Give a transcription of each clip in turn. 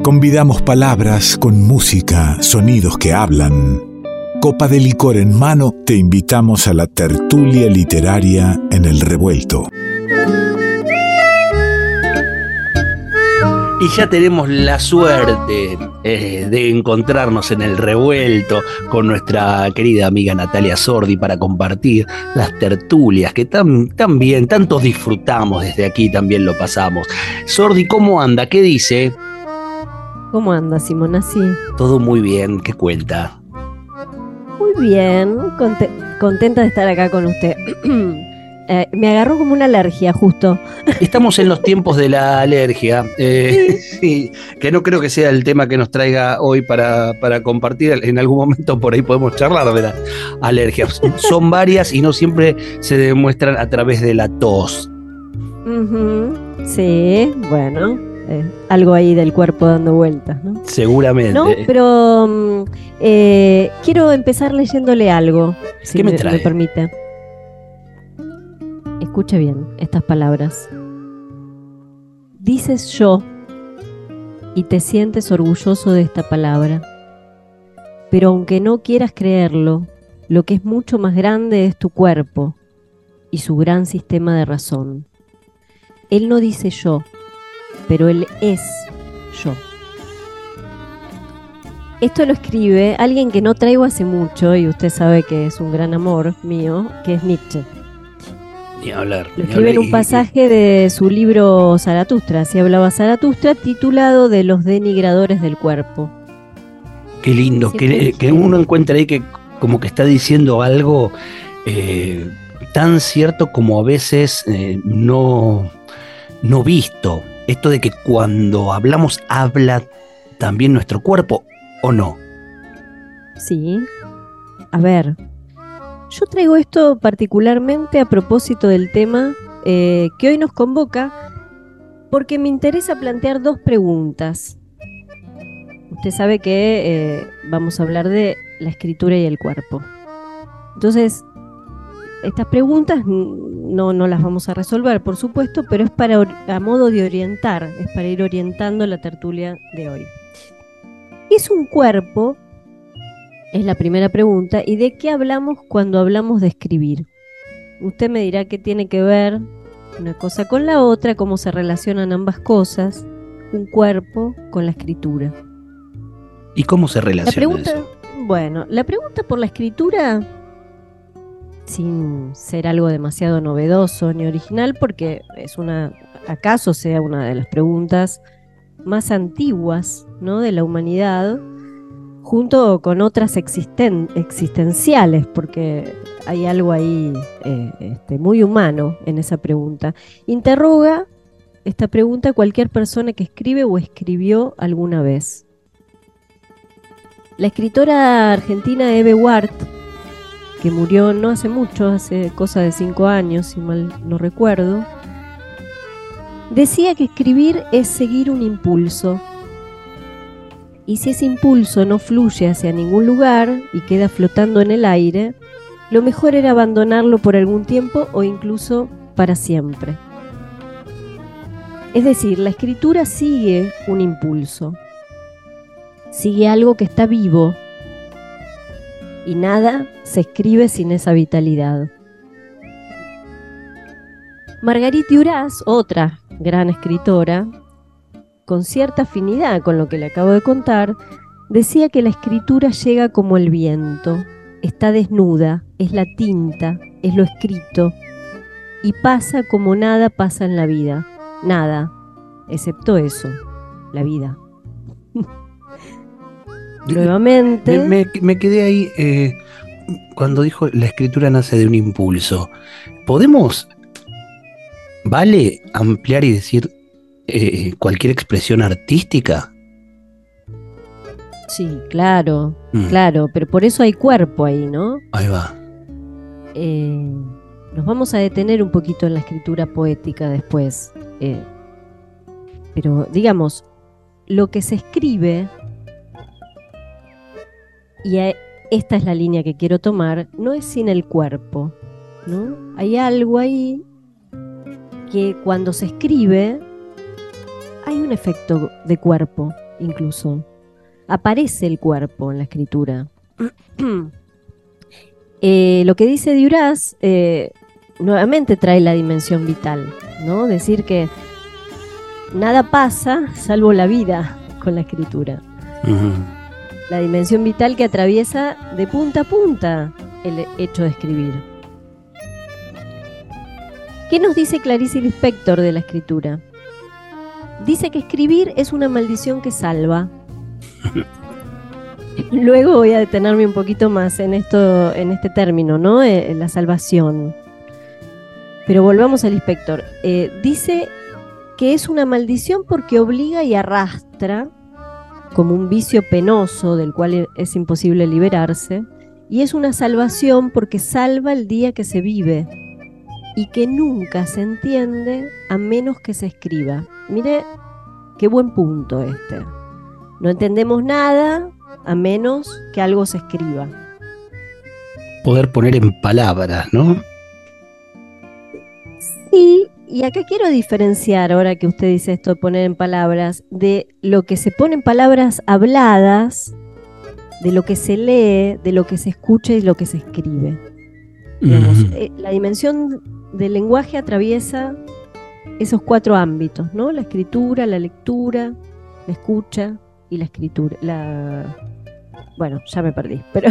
Convidamos palabras con música, sonidos que hablan. Copa de licor en mano, te invitamos a la tertulia literaria en el revuelto. Y ya tenemos la suerte eh, de encontrarnos en el revuelto con nuestra querida amiga Natalia Sordi para compartir las tertulias que tan, tan bien, tantos disfrutamos desde aquí, también lo pasamos. Sordi, ¿cómo anda? ¿Qué dice? ¿Cómo anda, Simona? Sí. Todo muy bien, ¿qué cuenta? Muy bien, contenta de estar acá con usted. Eh, me agarró como una alergia, justo. Estamos en los tiempos de la alergia. Eh, sí. que no creo que sea el tema que nos traiga hoy para, compartir. En algún momento por ahí podemos charlar de las alergias. Son varias y no siempre se demuestran a través de la tos. Sí, bueno. Eh, algo ahí del cuerpo dando vueltas, ¿no? Seguramente. No, pero mm, quiero empezar leyéndole algo, si me, me permite. Escuche bien estas palabras. Dices yo y te sientes orgulloso de esta palabra. Pero aunque no quieras creerlo, lo que es mucho más grande es tu cuerpo y su gran sistema de razón. Él no dice yo, pero él es yo. Esto lo escribe alguien que no traigo hace mucho y usted sabe que es un gran amor mío, que es Nietzsche. Lo escribe en un pasaje de su libro Zaratustra, así hablaba Zaratustra, titulado De los denigradores del cuerpo. Qué lindo, que, uno encuentra ahí que como que está diciendo algo eh, tan cierto como a veces eh, no, no visto. Esto de que cuando hablamos habla también nuestro cuerpo, ¿o no? Sí. A ver, yo traigo esto particularmente a propósito del tema eh, que hoy nos convoca porque me interesa plantear dos preguntas. Usted sabe que eh, vamos a hablar de la escritura y el cuerpo. Entonces, estas preguntas no, no las vamos a resolver, por supuesto, pero es para a modo de orientar, es para ir orientando la tertulia de hoy. Es un cuerpo es la primera pregunta. ¿Y de qué hablamos cuando hablamos de escribir? Usted me dirá qué tiene que ver una cosa con la otra, cómo se relacionan ambas cosas, un cuerpo con la escritura. ¿Y cómo se relaciona eso? Bueno, la pregunta por la escritura, sin ser algo demasiado novedoso ni original, porque es una, acaso sea una de las preguntas más antiguas ¿no? de la humanidad, junto con otras existenciales, porque hay algo ahí eh, este, muy humano en esa pregunta. Interroga esta pregunta cualquier persona que escribe o escribió alguna vez. La escritora argentina Eve Ward, que murió no hace mucho, hace cosa de cinco años, si mal no recuerdo, decía que escribir es seguir un impulso, y si ese impulso no fluye hacia ningún lugar y queda flotando en el aire, lo mejor era abandonarlo por algún tiempo o incluso para siempre. Es decir, la escritura sigue un impulso, sigue algo que está vivo y nada se escribe sin esa vitalidad. Margarita Duras, otra gran escritora, con cierta afinidad con lo que le acabo de contar, decía que la escritura llega como el viento, está desnuda, es la tinta, es lo escrito, y pasa como nada pasa en la vida, nada, excepto eso, la vida. Nuevamente. Me, quedé ahí eh, cuando dijo la escritura nace de un impulso. ¿Podemos, vale, ampliar y decir eh, cualquier expresión artística. Sí, claro, mm. claro, pero por eso hay cuerpo ahí, ¿no? Ahí va. Eh, nos vamos a detener un poquito en la escritura poética después. Eh, pero digamos, lo que se escribe, y esta es la línea que quiero tomar, no es sin el cuerpo, ¿no? Hay algo ahí que cuando se escribe hay un efecto de cuerpo incluso. Aparece el cuerpo en la escritura. Eh, lo que dice Duras eh, nuevamente trae la dimensión vital, ¿no? Decir que nada pasa salvo la vida con la escritura. La dimensión vital que atraviesa de punta a punta el hecho de escribir. ¿Qué nos dice Clarice Lispector de la escritura? Dice que escribir es una maldición que salva. Luego voy a detenerme un poquito más en esto, en este término, ¿no? Eh, la salvación. Pero volvamos al inspector. Eh, dice que es una maldición porque obliga y arrastra como un vicio penoso del cual es imposible liberarse, y es una salvación porque salva el día que se vive y que nunca se entiende a menos que se escriba. Mire qué buen punto este. No entendemos nada a menos que algo se escriba. Poder poner en palabras, ¿no? Y acá quiero diferenciar, ahora que usted dice esto de poner en palabras, de lo que se pone en palabras habladas, de lo que se lee, de lo que se escucha y lo que se escribe. Eh, la dimensión del lenguaje atraviesa esos cuatro ámbitos, ¿no? La escritura, la lectura, la escucha y la escritura. La... Bueno, ya me perdí, pero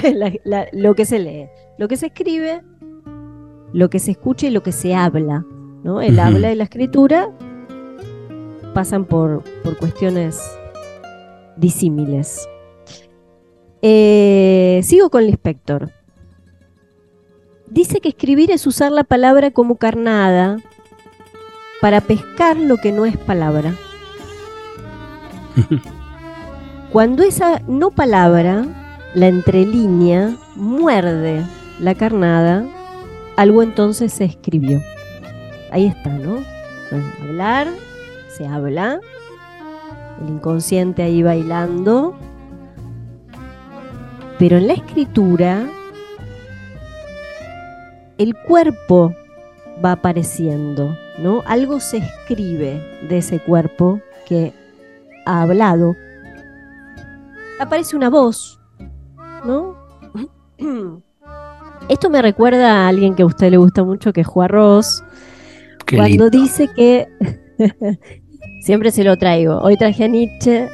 lo que se lee, lo que se escribe, lo que se escucha y lo que se habla. El habla y la escritura pasan por, cuestiones disímiles. Eh, sigo con el inspector. Dice que escribir es usar la palabra como carnada para pescar lo que no es palabra. Cuando esa no palabra, la entrelínea, muerde la carnada, algo entonces se escribió ahí está, ¿no? hablar, se habla, el inconsciente ahí bailando, pero en la escritura el cuerpo va apareciendo, ¿no? Algo se escribe de ese cuerpo que ha hablado. Aparece una voz, ¿no? Esto me recuerda a alguien que a usted le gusta mucho, que es Juan Ross, cuando dice que siempre se lo traigo. Hoy traje a Nietzsche,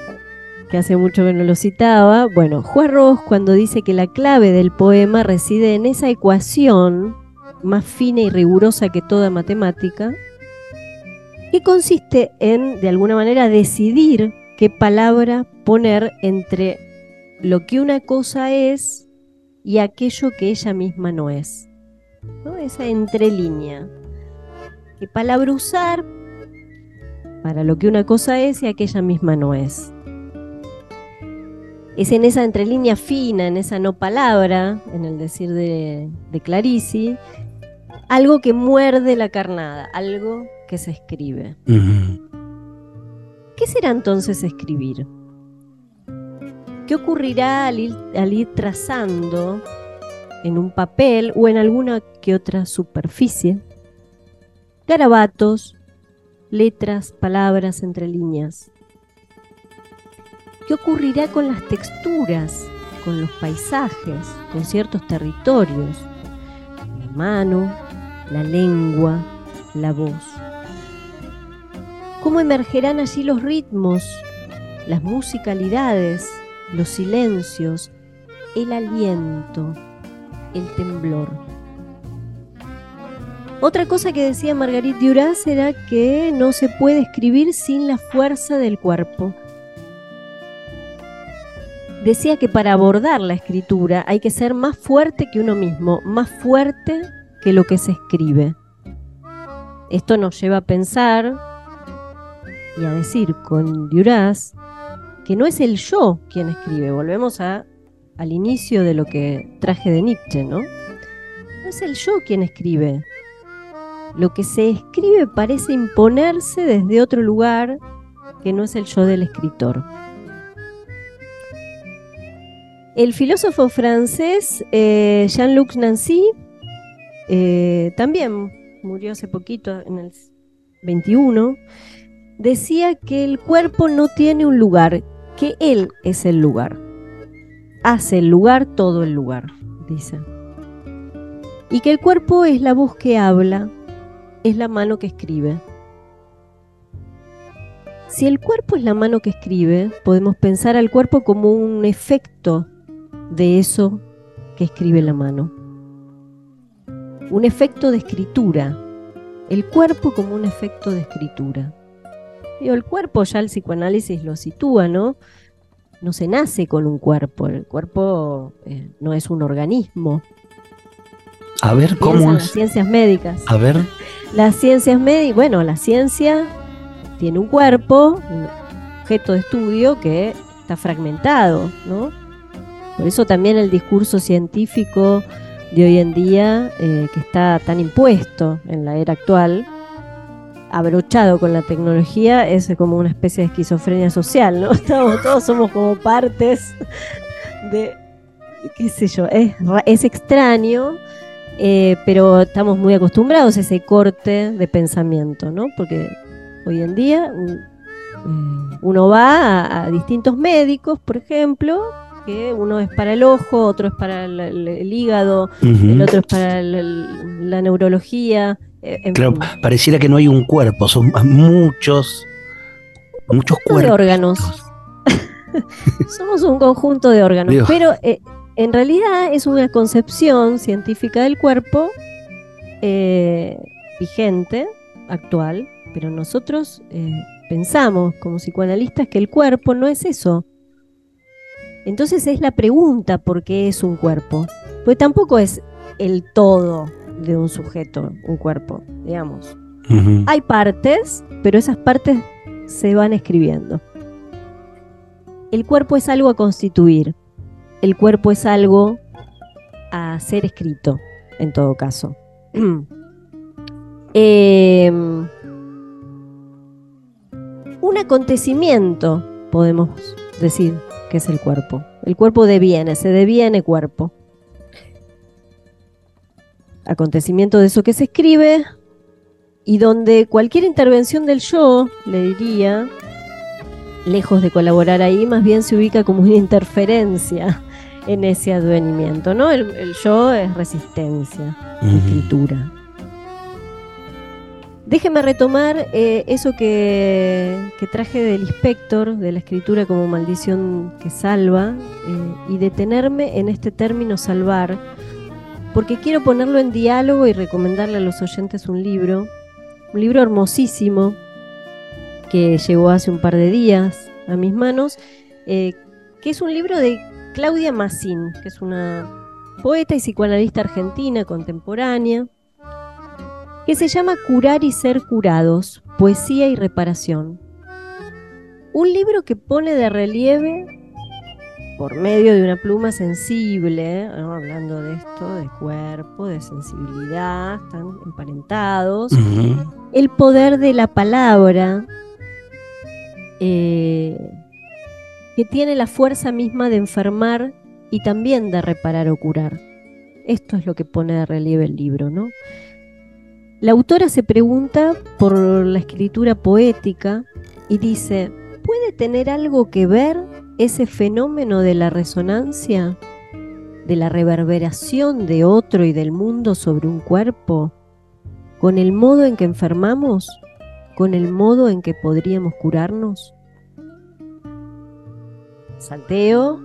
que hace mucho que no lo citaba. Bueno, Juan Ross cuando dice que la clave del poema reside en esa ecuación más fina y rigurosa que toda matemática, que consiste en, de alguna manera, decidir qué palabra poner entre lo que una cosa es y aquello que ella misma no es. ¿no? Esa entrelínea qué palabra usar para lo que una cosa es y aquella misma no es. Es en esa entrelínea fina, en esa no palabra, en el decir de, de Clarici, algo que muerde la carnada, algo que se escribe. ¿Qué será entonces escribir? ¿Qué ocurrirá al ir, trazando en un papel o en alguna que otra superficie garabatos, letras, palabras entre líneas. ¿Qué ocurrirá con las texturas, con los paisajes, con ciertos territorios? La mano, la lengua, la voz. ¿Cómo emergerán allí los ritmos, las musicalidades, los silencios, el aliento, el temblor? Otra cosa que decía Marguerite Duras era que no se puede escribir sin la fuerza del cuerpo. Decía que para abordar la escritura hay que ser más fuerte que uno mismo, más fuerte que lo que se escribe. Esto nos lleva a pensar y a decir con Duras que no es el yo quien escribe. Volvemos a, al inicio de lo que traje de Nietzsche, ¿no? No es el yo quien escribe, lo que se escribe parece imponerse desde otro lugar que no es el yo del escritor. El filósofo francés eh, Jean-Luc Nancy eh, también murió hace poquito, en el 21, decía que el cuerpo no tiene un lugar, que Él es el lugar. Hace el lugar todo el lugar, dice. Y que el cuerpo es la voz que habla, es la mano que escribe. Si el cuerpo es la mano que escribe, podemos pensar al cuerpo como un efecto de eso que escribe la mano. Un efecto de escritura. El cuerpo como un efecto de escritura. el cuerpo ya el psicoanálisis lo sitúa, ¿no? No se nace con un cuerpo, el cuerpo eh, no es un organismo. A ver, ¿cómo Las ciencias médicas. A ver. Las ciencias médicas, bueno, la ciencia tiene un cuerpo, un objeto de estudio que está fragmentado, ¿no? Por eso también el discurso científico de hoy en día, eh, que está tan impuesto en la era actual, abrochado con la tecnología, es como una especie de esquizofrenia social, ¿no? Estamos, todos somos como partes de, qué sé yo, es, es extraño, eh, pero estamos muy acostumbrados a ese corte de pensamiento, ¿no? Porque hoy en día mm, uno va a distintos médicos, por ejemplo, que uno es para el ojo, otro es para el, hígado, el otro es para la neurología. Eh, claro, pareciera que no hay un cuerpo, son muchos, muchos cuerpos. De órganos. Somos un conjunto de órganos, pero eh, en realidad es una concepción científica del cuerpo eh, vigente, actual, pero nosotros pensamos como psicoanalistas que el cuerpo no es eso, entonces es la pregunta por qué es un cuerpo. Pues tampoco es el todo de un sujeto, un cuerpo, digamos. Hay partes, pero esas partes se van escribiendo. El cuerpo es algo a constituir. El cuerpo es algo a ser escrito, en todo caso. Em, un acontecimiento, podemos decir, que es el cuerpo. El cuerpo deviene, se deviene cuerpo. Acontecimiento de eso que se escribe y donde cualquier intervención del yo, le diría, lejos de colaborar ahí, más bien se ubica como una interferencia en ese advenimiento, ¿no? El, yo es resistencia, escritura. Déjeme retomar eh, eso que, traje del inspector, de la escritura como maldición que salva, eh, y detenerme en este término salvar, porque quiero ponerlo en diálogo y recomendarle a los oyentes un libro, un libro hermosísimo que llegó hace un par de días a mis manos, eh, que es un libro de Claudia Massín, que es una poeta y psicoanalista argentina contemporánea que se llama Curar y ser curados, poesía y reparación. Un libro que pone de relieve, por medio de una pluma sensible, hablando de esto, de cuerpo, de sensibilidad, están emparentados, el poder de la palabra, eh, que tiene la fuerza misma de enfermar y también de reparar o curar. Esto es lo que pone de relieve el libro, ¿no? La autora se pregunta por la escritura poética y dice, ¿puede tener algo que ver ese fenómeno de la resonancia, de la reverberación de otro y del mundo sobre un cuerpo, con el modo en que enfermamos, con el modo en que podríamos curarnos? Salteo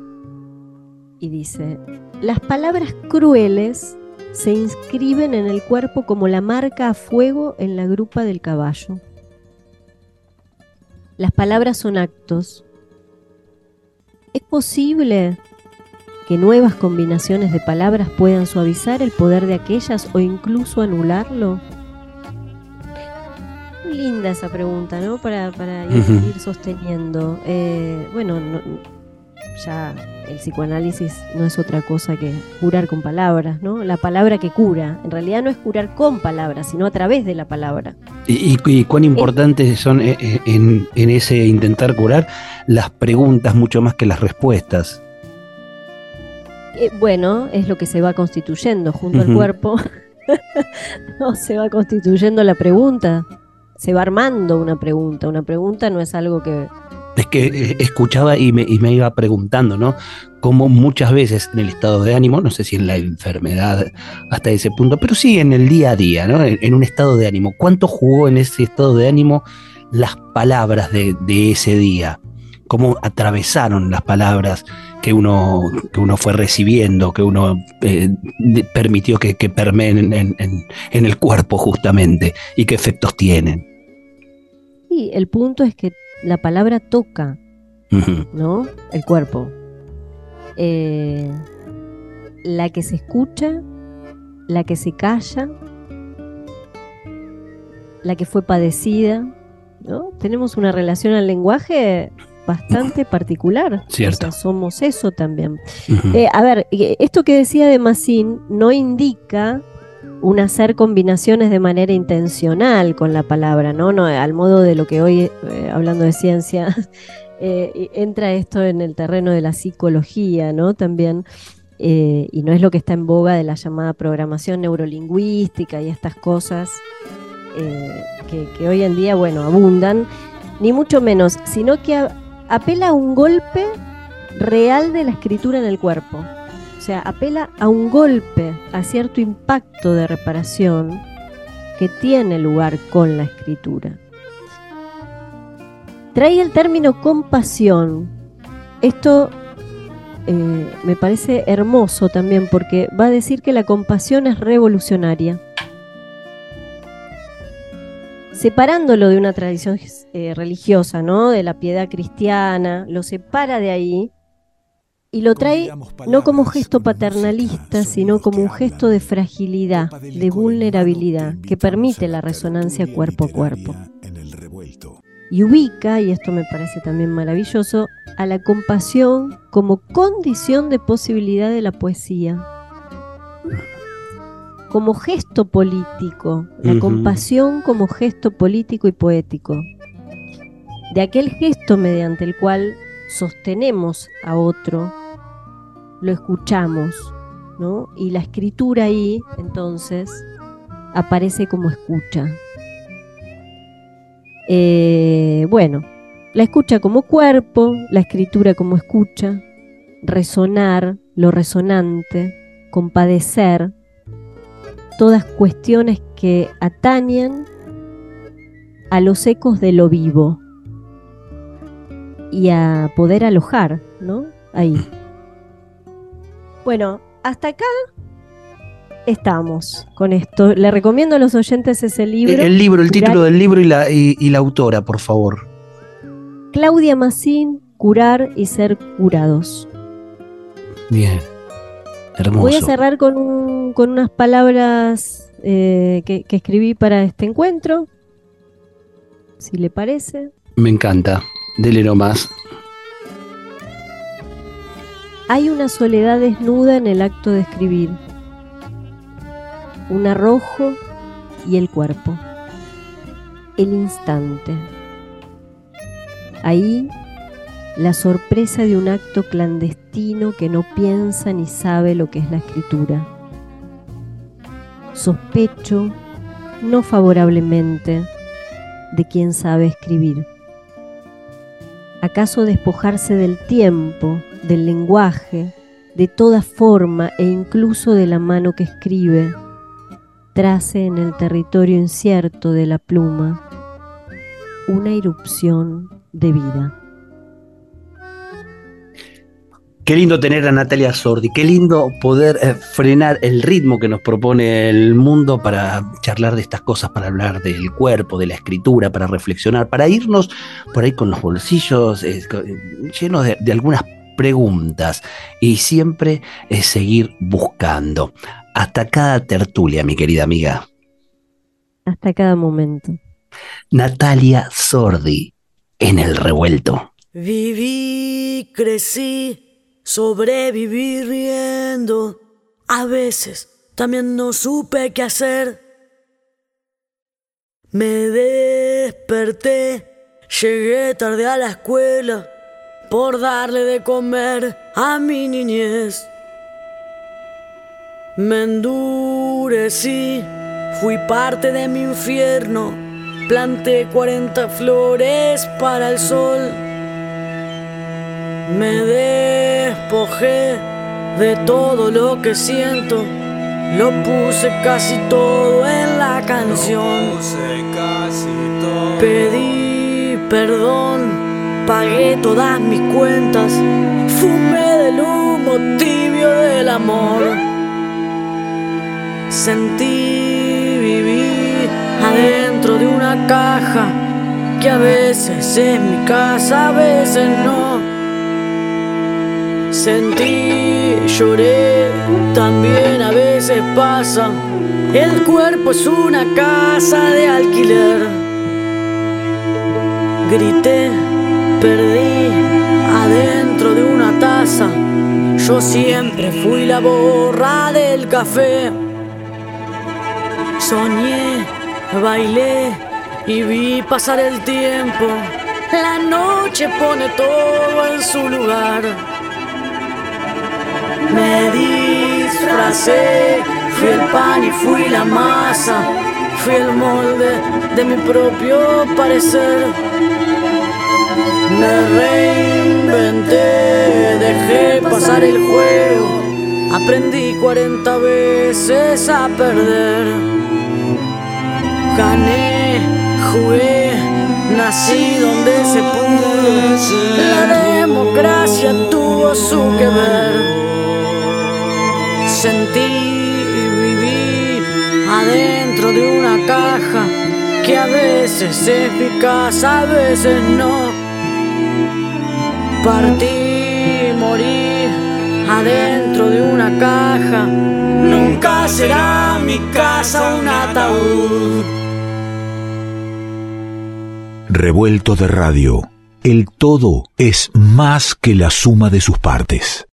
y dice, las palabras crueles se inscriben en el cuerpo como la marca a fuego en la grupa del caballo. Las palabras son actos. ¿Es posible que nuevas combinaciones de palabras puedan suavizar el poder de aquellas o incluso anularlo? Linda esa pregunta, ¿no? Para, para ir, sosteniendo. Eh, bueno, ya el psicoanálisis no es otra cosa que curar con palabras, ¿no? La palabra que cura. En realidad no es curar con palabras, sino a través de la palabra. ¿Y, cuán importantes son eh, eh, en, ese intentar curar las preguntas mucho más que las respuestas? Eh, bueno, es lo que se va constituyendo junto al cuerpo. no, se va constituyendo la pregunta. Se va armando una pregunta. Una pregunta no es algo que Es que eh, escuchaba y me, iba preguntando, ¿no? Como muchas veces en el estado de ánimo, no sé si en la enfermedad hasta ese punto, pero sí en el día a día, ¿no? En, un estado de ánimo. ¿Cuánto jugó en ese estado de ánimo las palabras de, ese día? ¿Cómo atravesaron las palabras que uno, fue recibiendo, que uno eh, permitió que, que permeen en, en- el cuerpo justamente y qué efectos tienen? Y el punto es que la palabra toca. ¿no? El cuerpo. Eh, la que se escucha, la que se calla, la que fue padecida, ¿no? Tenemos una relación al lenguaje bastante particular. Cierto. O sea, somos eso también. Eh, a ver, eh, esto que decía de Massín no indica un hacer combinaciones de manera intencional con la palabra, ¿no? no al modo de lo que hoy, eh, hablando de ciencia, eh, entra esto en el terreno de la psicología, ¿no? También, eh, y no es lo que está en boga de la llamada programación neurolingüística y estas cosas eh, que, hoy en día, bueno, abundan, ni mucho menos, sino que apela a un golpe real de la escritura en el cuerpo. O sea, apela a un golpe, a cierto impacto de reparación que tiene lugar con la escritura. Trae el término compasión. Esto eh, me parece hermoso también porque va a decir que la compasión es revolucionaria. Separándolo de una tradición eh, religiosa, ¿no? De la piedad cristiana, lo separa de ahí y lo trae no como gesto paternalista, sino como un gesto de fragilidad, de vulnerabilidad, que permite la resonancia cuerpo a cuerpo. Y ubica, y esto me parece también maravilloso, a la compasión como condición de posibilidad de la poesía, como gesto político, la compasión como gesto político y poético, de aquel gesto mediante el cual sostenemos a otro, lo escuchamos, ¿no? Y la escritura ahí, entonces, aparece como escucha. Eh, bueno, la escucha como cuerpo, la escritura como escucha, resonar, lo resonante, compadecer, todas cuestiones que atañen a los ecos de lo vivo y a poder alojar, ¿no? Ahí. Bueno, hasta acá estamos con esto. Le recomiendo a los oyentes ese libro. El, el libro, el Curar- título del libro y la, y, y la autora, por favor. Claudia Massín, Curar y Ser Curados. Bien. Hermoso. Voy a cerrar con, un- con unas palabras eh, que, que escribí para este encuentro, si le parece. Me encanta. Dele nomás. Hay una soledad desnuda en el acto de escribir, un arrojo y el cuerpo, el instante. Ahí la sorpresa de un acto clandestino que no piensa ni sabe lo que es la escritura. Sospecho, no favorablemente, de quien sabe escribir. ¿Acaso despojarse del tiempo, del lenguaje, de toda forma e incluso de la mano que escribe, trace en el territorio incierto de la pluma una irrupción de vida? Qué lindo tener a Natalia Sordi, qué lindo poder eh, frenar el ritmo que nos propone el mundo para charlar de estas cosas, para hablar del cuerpo, de la escritura, para reflexionar, para irnos por ahí con los bolsillos eh, eh, llenos de, de algunas preguntas y siempre eh, seguir buscando. Hasta cada tertulia, mi querida amiga. Hasta cada momento. Natalia Sordi, en el revuelto. Viví, crecí, sobreviví riendo. A veces también no supe qué hacer. Me desperté, llegué tarde a la escuela por darle de comer a mi niñez. Me endurecí, fui parte de mi infierno, planté 40 flores para el sol. Me despojé de todo lo que siento. Lo puse casi todo en la canción. Pedí perdón, pagué todas mis cuentas. Fumé del humo tibio del amor. Sentí vivir adentro de una caja que a veces es mi casa, a veces no. Sentí, lloré, también a veces pasa. El cuerpo es una casa de alquiler. Grité, perdí adentro de una taza. Yo siempre fui la borra del café. Soñé, bailé y vi pasar el tiempo. La noche pone todo en su lugar. Me disfracé, fui el pan y fui la masa, fui el molde de mi propio parecer. Me reinventé, dejé pasar el juego, aprendí 40 veces a perder. Gané, jugué, nací donde se pudo, la democracia tuvo su que ver sentí y viví adentro de una caja que a veces es casa, a veces no. Partí, morí adentro de una caja, nunca será mi casa un ataúd. Revuelto de radio. El todo es más que la suma de sus partes.